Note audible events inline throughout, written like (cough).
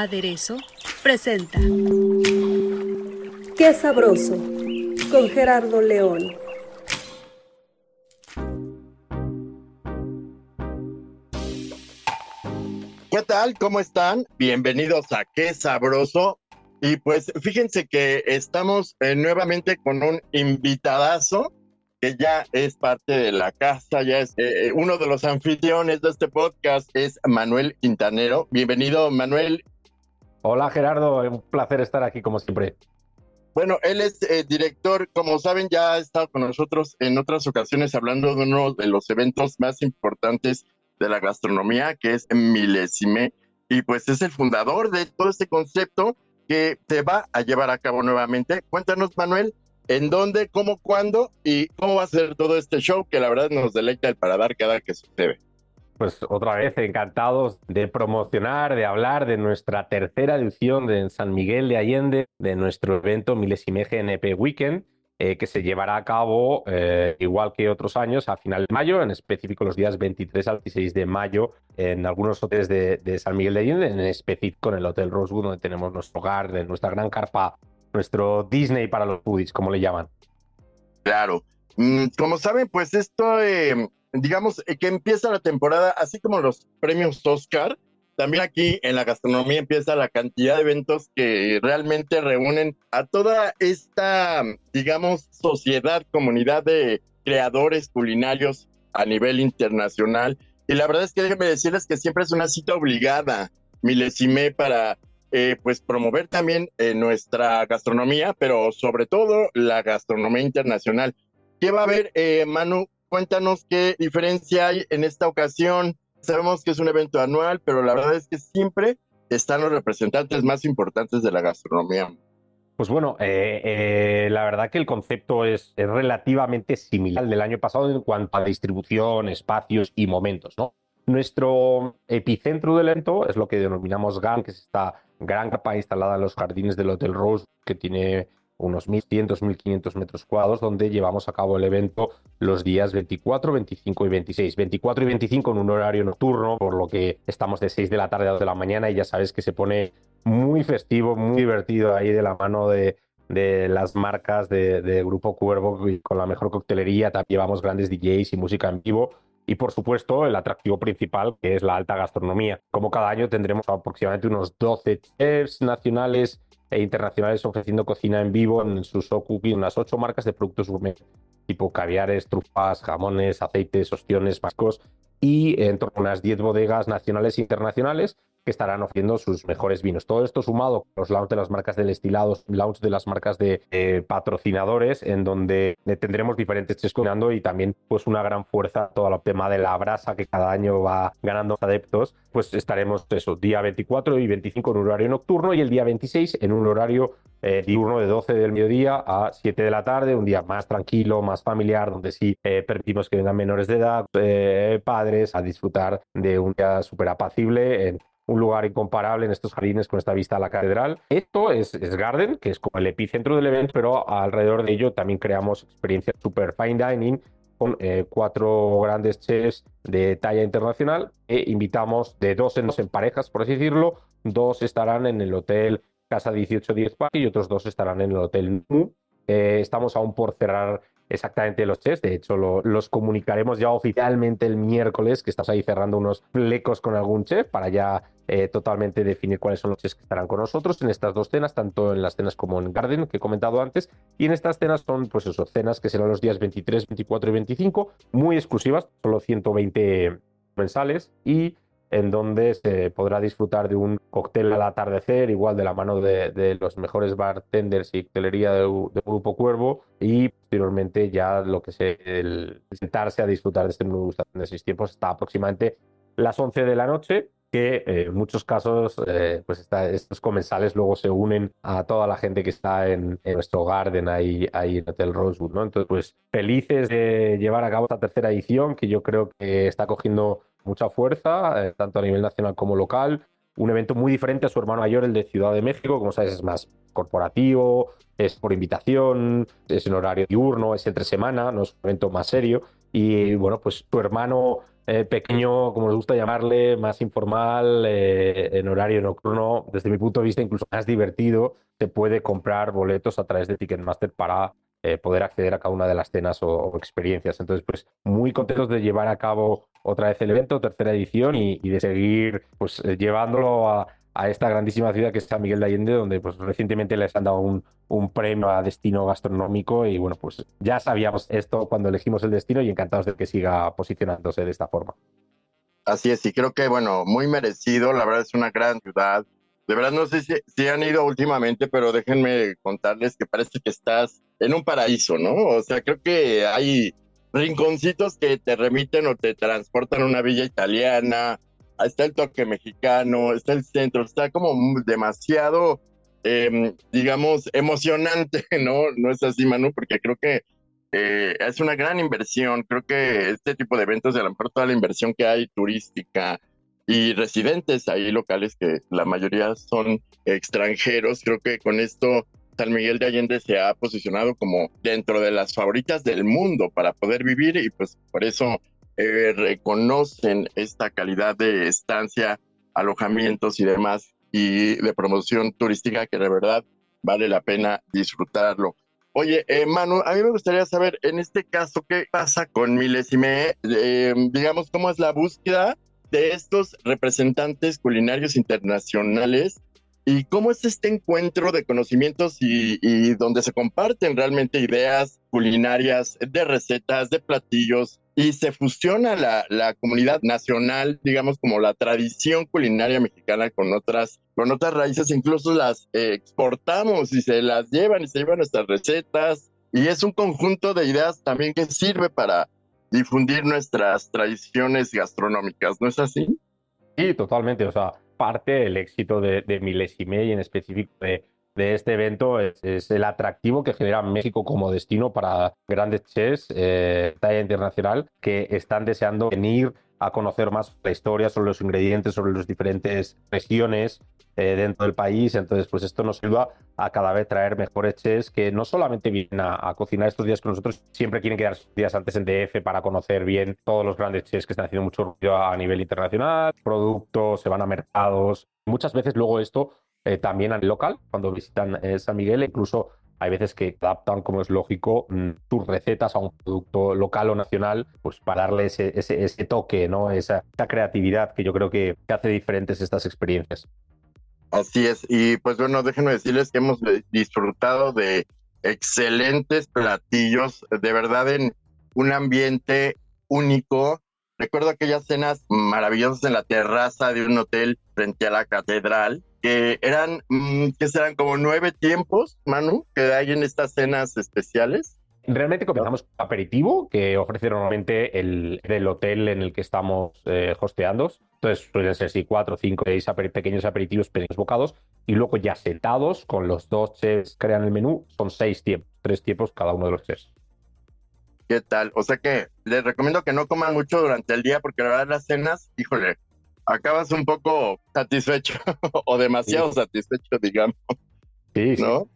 Aderezo presenta Qué sabroso con Gerardo León. ¿Qué tal? ¿Cómo están? Bienvenidos a Qué Sabroso. Y pues fíjense que estamos eh, nuevamente con un invitadazo que ya es parte de la casa, ya es eh, eh, uno de los anfitriones de este podcast, es Manuel Quintanero. Bienvenido, Manuel. Hola, Gerardo. Un placer estar aquí como siempre. Bueno, él es director, como saben, ya ha estado con nosotros en otras ocasiones hablando de uno de los eventos más importantes de la gastronomía, que es Milesime, y pues es el fundador de todo este concepto que se va a llevar a cabo nuevamente. Cuéntanos, Manuel, en dónde, cómo, cuándo y cómo va a ser todo este show que la verdad nos deleita el paradar cada que sucede. Pues otra vez encantados de promocionar, de hablar de nuestra tercera edición de San Miguel de Allende, de nuestro evento Milesime GNP Weekend, eh, que se llevará a cabo, eh, igual que otros años, a final de mayo, en específico los días 23 al 16 de mayo, en algunos hoteles de, San Miguel de Allende, en específico en el Hotel Rosewood, donde tenemos nuestro hogar, de nuestra gran carpa, nuestro Disney para los foodies, como le llaman. Claro. Mm, como saben, pues esto, eh, digamos, que empieza la temporada, así como los premios Oscar, también aquí en la gastronomía empieza la cantidad de eventos que realmente reúnen a toda esta, digamos, sociedad, comunidad de creadores culinarios a nivel internacional. Y la verdad es que déjenme decirles que siempre es una cita obligada, milesime, para eh, pues promover también eh, nuestra gastronomía, pero sobre todo la gastronomía internacional. ¿Qué va a haber, eh, Manu? Cuéntanos qué diferencia hay en esta ocasión Sabemos que es un evento anual, pero la verdad es que siempre están los representantes más importantes de la gastronomía. Pues bueno, eh, eh, la verdad que el concepto es, relativamente similar al del año pasado en cuanto a distribución, espacios y momentos. ¿no? Nuestro epicentro del evento es lo que denominamos GAN, que es esta gran capa instalada en los jardines del Hotel Rose, que tiene unos 1.100, 1.500 metros cuadrados, donde llevamos a cabo el evento los días 24, 25 y 26. 24 y 25 en un horario nocturno, por lo que estamos de 6 de la tarde a 2 de la mañana y ya sabes que se pone muy festivo, muy divertido ahí de la mano de, de las marcas de, Grupo Cuervo con la mejor coctelería. También llevamos grandes DJs y música en vivo. Y por supuesto, el atractivo principal, que es la alta gastronomía. Como cada año tendremos aproximadamente unos 12 chefs nacionales e internacionales ofreciendo cocina en vivo en sus Cooking, unas ocho marcas de productos gourmet, tipo caviares, trufas, jamones, aceites, ostiones, mascos y en torno a unas 10 bodegas nacionales e internacionales estarán ofreciendo sus mejores vinos. Todo esto sumado con los launch de las marcas de destilados, launch de las marcas de patrocinadores, en donde tendremos diferentes chefs cocinando y también pues una gran fuerza todo el tema de la brasa que cada año va ganando adeptos. Pues estaremos eso, día 24 y 25 en un horario nocturno y el día 26 en un horario eh, diurno de 12 del mediodía a 7 de la tarde, un día más tranquilo, más familiar, donde sí eh, permitimos que vengan menores de edad, eh, padres, a disfrutar de un día súper apacible un lugar incomparable en estos jardines con esta vista a la catedral. Esto es, Garden, que es como el epicentro del evento, pero alrededor de ello también creamos experiencias super fine dining con eh, cuatro grandes chefs de talla internacional e invitamos de dos en dos en parejas, por así decirlo. Dos estarán en el hotel Casa 1810 Park y otros dos estarán en el hotel Mu. Eh, estamos aún por cerrar exactamente los chefs. De hecho, los comunicaremos ya oficialmente el miércoles, que estás ahí cerrando unos flecos con algún chef para ya eh, totalmente definir cuáles son los chefs que estarán con nosotros en estas dos cenas, tanto en las cenas como en Garden, que he comentado antes. Y en estas cenas son, pues eso, cenas que serán los días 23, 24 y 25, muy exclusivas, solo 120 mensales y en donde se podrá disfrutar de un cóctel al atardecer, igual de la mano de, los mejores bartenders y coctelería del Grupo Cuervo, y posteriormente ya lo que es el sentarse a disfrutar de este menú de seis tiempos está aproximadamente las 11 de la noche que eh, en muchos casos eh, pues estos comensales luego se unen a toda la gente que está en, nuestro garden ahí, ahí en Hotel Rosewood, ¿no? Entonces, pues felices de llevar a cabo esta tercera edición que yo creo que está cogiendo mucha fuerza, eh, tanto a nivel nacional como local. Un evento muy diferente a su hermano mayor, el de Ciudad de México, como sabes, es más corporativo, es por invitación, es en horario diurno, es entre semana, no es un evento más serio. Y bueno, pues su hermano eh, pequeño, como nos gusta llamarle, más informal, eh, en horario nocturno, desde mi punto de vista incluso más divertido, se puede comprar boletos a través de Ticketmaster para eh, poder acceder a cada una de las cenas o, experiencias. Entonces, pues muy contentos de llevar a cabo otra vez el evento, tercera edición, y, de seguir pues llevándolo a, esta grandísima ciudad que es San Miguel de Allende, donde pues recientemente les han dado un, premio a destino gastronómico y bueno, pues ya sabíamos esto cuando elegimos el destino y encantados de que siga posicionándose de esta forma. Así es, y creo que bueno, muy merecido, la verdad es una gran ciudad. De verdad no sé si, han ido últimamente, pero déjenme contarles que parece que estás en un paraíso, ¿no? O sea, creo que hay rinconcitos que te remiten o te transportan a una villa italiana, está el toque mexicano, está el centro, está como demasiado, em, digamos, emocionante, (laughs) ¿no? No es así, Manu, porque creo que eh, es una gran inversión. Creo que este tipo de eventos, a lo mejor toda la inversión que hay turística y residentes ahí locales, que la mayoría son extranjeros, creo que con esto San Miguel de Allende se ha posicionado como dentro de las favoritas del mundo para poder vivir y pues por eso eh, reconocen esta calidad de estancia, alojamientos y demás, y de promoción turística que de verdad vale la pena disfrutarlo. Oye, eh, Manu, a mí me gustaría saber, en este caso, ¿qué pasa con Milesime? Eh, digamos, ¿cómo es la búsqueda de estos representantes culinarios internacionales ¿Y cómo es este encuentro de conocimientos y, donde se comparten realmente ideas culinarias, de recetas, de platillos, y se fusiona la, la, comunidad nacional, digamos, como la tradición culinaria mexicana con otras, con otras raíces, incluso las eh, exportamos y se las llevan y se llevan nuestras recetas. Y es un conjunto de ideas también que sirve para difundir nuestras tradiciones gastronómicas, ¿no es así? Sí, totalmente. O sea, parte del éxito de, de Milesime y en específico de, este evento es, el atractivo que genera México como destino para grandes chefs eh, talla internacional que están deseando venir a conocer más la historia sobre los ingredientes, sobre las diferentes regiones eh, dentro del país. Entonces, pues esto nos ayuda a cada vez traer mejores chefs que no solamente vienen a, cocinar estos días con nosotros, siempre quieren quedar días antes en DF para conocer bien todos los grandes chefs que están haciendo mucho ruido a nivel internacional, productos, se van a mercados. Muchas veces luego esto eh, también al local, cuando visitan eh, San Miguel, incluso hay veces que adaptan, como es lógico, mm, tus recetas a un producto local o nacional, pues para darle ese, ese, toque, ¿no? Esa, creatividad que yo creo que, hace diferentes estas experiencias. Así es, y pues bueno, déjenme decirles que hemos disfrutado de excelentes platillos, de verdad en un ambiente único. Recuerdo aquellas cenas maravillosas en la terraza de un hotel frente a la catedral, que eran, mm, que serán como nueve tiempos, Manu, que hay en estas cenas especiales. Realmente comenzamos aperitivo, que ofrece normalmente el, el hotel en el que estamos eh, hosteando. Entonces suelen ser sí, cuatro, cinco, seis pequeños aperitivos, pequeños bocados. Y luego ya sentados con los dos chefs que crean el menú, son seis tiempos, tres tiempos cada uno de los chefs. ¿Qué tal? O sea que les recomiendo que no coman mucho durante el día porque la verdad las cenas, híjole, acabas un poco satisfecho (laughs) o demasiado satisfecho, digamos. Sí, ¿no?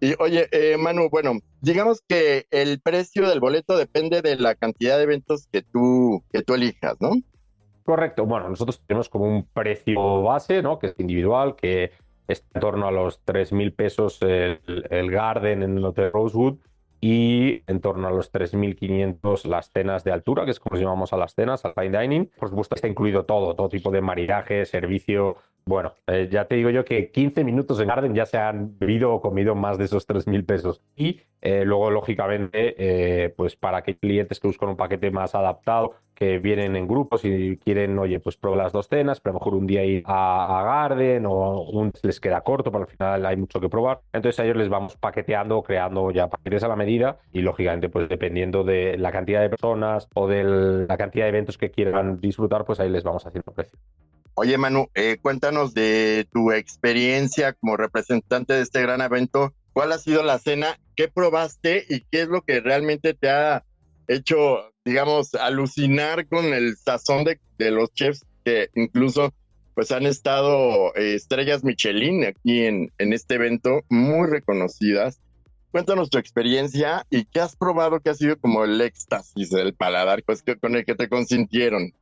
Y oye, eh, Manu, bueno, digamos que el precio del boleto depende de la cantidad de eventos que tú, que tú elijas, ¿no? Correcto. Bueno, nosotros tenemos como un precio base, ¿no? Que es individual, que está en torno a los 3 mil pesos el, el, Garden en el Hotel Rosewood y en torno a los 3.500 las cenas de altura, que es como llamamos a las cenas, al fine dining. Por supuesto, está incluido todo, todo tipo de maridaje, servicio Bueno, eh, ya te digo yo que 15 minutos en Garden ya se han bebido o comido más de esos 3.000 pesos. Y eh, luego, lógicamente, eh, pues para aquellos clientes que buscan un paquete más adaptado, que vienen en grupos y quieren, oye, pues probar las dos cenas, pero a lo mejor un día ir a, Garden o un les queda corto, pero al final hay mucho que probar. Entonces a ellos les vamos paqueteando creando ya paquetes a la medida y, lógicamente, pues dependiendo de la cantidad de personas o de la cantidad de eventos que quieran disfrutar, pues ahí les vamos haciendo precio. Oye, Manu, eh, cuéntanos de tu experiencia como representante de este gran evento. ¿Cuál ha sido la cena? ¿Qué probaste y qué es lo que realmente te ha hecho, digamos, alucinar con el sazón de, los chefs que incluso pues han estado eh, estrellas Michelin aquí en, este evento, muy reconocidas. Cuéntanos tu experiencia y qué has probado que ha sido como el éxtasis del paladar pues, con el que te consintieron.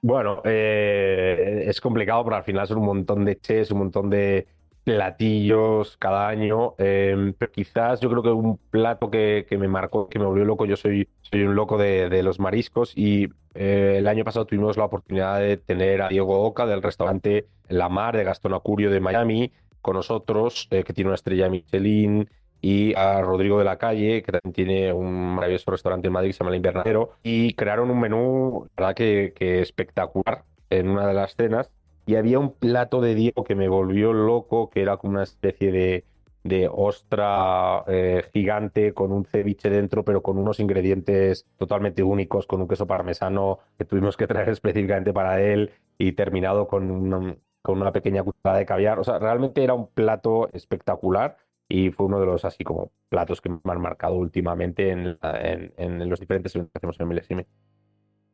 Bueno, eh, es complicado, pero al final son un montón de chefs, un montón de platillos cada año. Em, pero quizás yo creo que un plato que, me marcó, que me volvió loco, yo soy, soy un loco de, los mariscos y eh, el año pasado tuvimos la oportunidad de tener a Diego Oca del restaurante La Mar de Gastón Acurio de Miami con nosotros, eh, que tiene una estrella Michelin y a Rodrigo de la Calle, que también tiene un maravilloso restaurante en Madrid que se llama El Invernadero, y crearon un menú, verdad que, espectacular en una de las cenas, y había un plato de Diego que me volvió loco, que era como una especie de, ostra eh, gigante con un ceviche dentro, pero con unos ingredientes totalmente únicos, con un queso parmesano que tuvimos que traer (laughs) específicamente para él y terminado con una, con una pequeña cucharada de caviar. O sea, realmente era un plato espectacular y fue uno de los así como platos que me han marcado últimamente en, en, los diferentes eventos que hacemos en Milesime.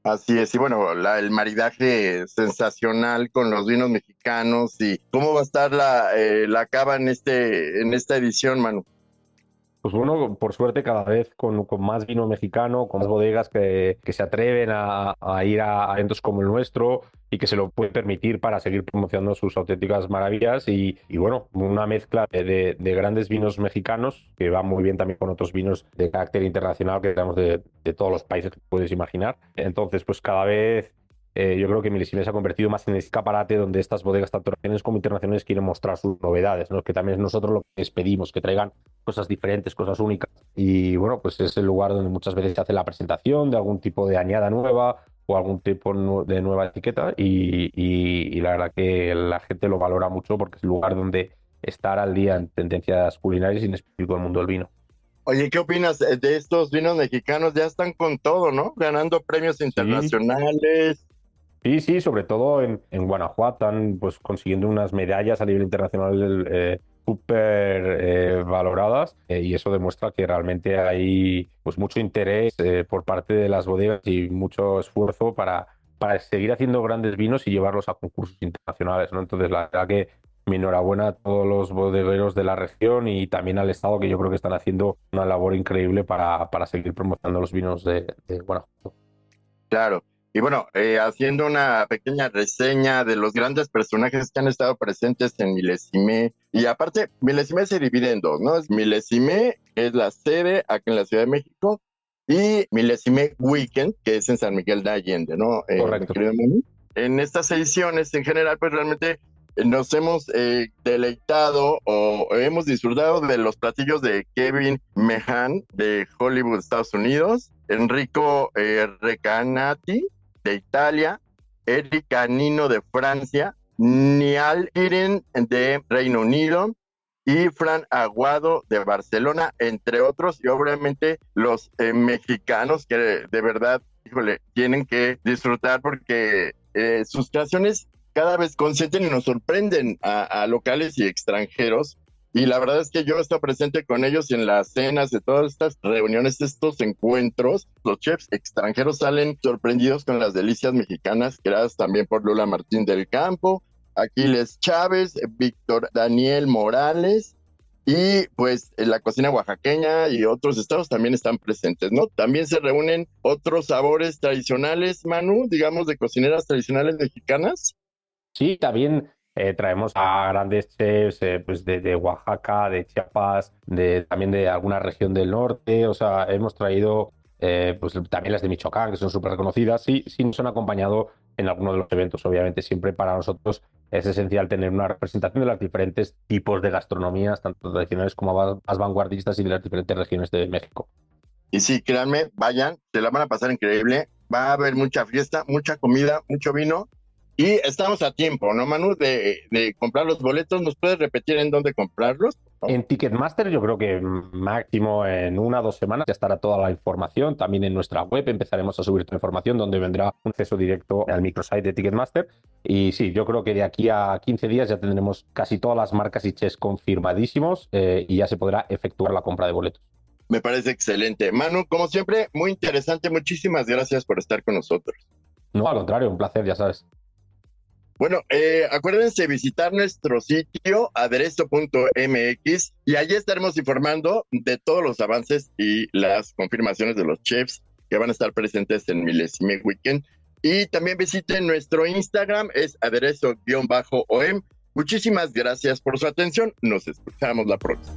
Así es, y bueno, el maridaje sensacional con los vinos mexicanos y cómo va a estar la, eh, la cava en, este, en esta edición, Manu. Pues bueno, por suerte cada vez con, con más vino mexicano, con más bodegas que, que se atreven a, a, ir a eventos como el nuestro y que se lo pueden permitir para seguir promocionando sus auténticas maravillas y, y bueno, una mezcla de, de, grandes vinos mexicanos que va muy bien también con otros vinos de carácter internacional que tenemos de, de todos los países que puedes imaginar. Entonces, pues cada vez eh, yo creo que Milesime se ha convertido más en escaparate donde estas bodegas, tanto nacionales como internacionales, quieren mostrar sus novedades, ¿no? que también es nosotros lo que les pedimos, que traigan cosas diferentes, cosas únicas. Y bueno, pues es el lugar donde muchas veces se hace la presentación de algún tipo de añada nueva o algún tipo de nueva etiqueta y, y, la verdad que la gente lo valora mucho porque es el lugar donde estar al día en tendencias culinarias y en específico el mundo del vino. Oye, ¿qué opinas de estos vinos mexicanos? Ya están con todo, ¿no? Ganando premios internacionales. Sí, sí, sobre todo en, Guanajuato, están pues, consiguiendo unas medallas a nivel internacional eh, súper eh, valoradas eh, y eso demuestra que realmente hay pues, mucho interés por parte de las bodegas y mucho esfuerzo para, para seguir haciendo grandes vinos y llevarlos a concursos internacionales. ¿no? Entonces, la verdad que mi enhorabuena a todos los bodegueros de la región y también al Estado, que yo creo que están haciendo una labor increíble para, para seguir promocionando los vinos de, de Guanajuato. Claro. Y bueno, eh, haciendo una pequeña reseña de los grandes personajes que han estado presentes en Milesime. Y aparte, Milesime se divide en dos, ¿no? Milesime es la sede aquí en la Ciudad de México y Milesime Weekend, que es en San Miguel de Allende, ¿no? Eh, Correcto. En estas ediciones, en general, pues realmente nos hemos eh, deleitado o hemos disfrutado de los platillos de Kevin Mehan de Hollywood, Estados Unidos, Enrico Recanati de Italia, Erika Nino de Francia, Nial Iren de Reino Unido y Fran Aguado de Barcelona, entre otros, y obviamente los eh, mexicanos que de verdad, híjole, tienen que disfrutar porque eh, sus creaciones cada vez consienten y nos sorprenden a locales y extranjeros y la verdad es que yo he estado presente con ellos en las cenas de todas estas reuniones, estos encuentros. Los chefs extranjeros salen sorprendidos con las delicias mexicanas, creadas también por Lula Martín del Campo, Aquiles Chávez, Víctor Daniel Morales. Y pues en la cocina oaxaqueña y otros estados también están presentes, ¿no? También se reúnen otros sabores tradicionales, Manu, digamos, de cocineras tradicionales mexicanas. Sí, también eh, traemos a grandes chefs eh, pues de, Oaxaca, de Chiapas, de, también de alguna región del norte. O sea, hemos traído eh, pues también las de Michoacán, que son súper reconocidas. Sí, sí nos han acompañado en algunos de los eventos, obviamente, siempre para nosotros es esencial tener una representación de los diferentes tipos de gastronomías, tanto tradicionales como más vanguardistas y de las diferentes regiones de México. Y sí, créanme, vayan, se la van a pasar increíble. Va a haber mucha fiesta, mucha comida, mucho vino. Y estamos a tiempo, ¿no, Manu? De, de comprar los boletos. ¿Nos puedes repetir en dónde comprarlos? En Ticketmaster yo creo que máximo en una o dos semanas ya estará toda la información. También en nuestra web empezaremos a subir toda la información donde vendrá un acceso directo al microsite de Ticketmaster. Y sí, yo creo que de aquí a 15 días ya tendremos casi todas las marcas y chess confirmadísimos eh, y ya se podrá efectuar la compra de boletos. Me parece excelente. Manu, como siempre, muy interesante. Muchísimas gracias por estar con nosotros. No, al contrario, un placer, ya sabes. Bueno, eh, acuérdense visitar nuestro sitio aderezo.mx y allí estaremos informando de todos los avances y las confirmaciones de los chefs que van a estar presentes en Milesime Weekend. Y también visiten nuestro Instagram, es aderezo-om. Muchísimas gracias por su atención. Nos escuchamos la próxima.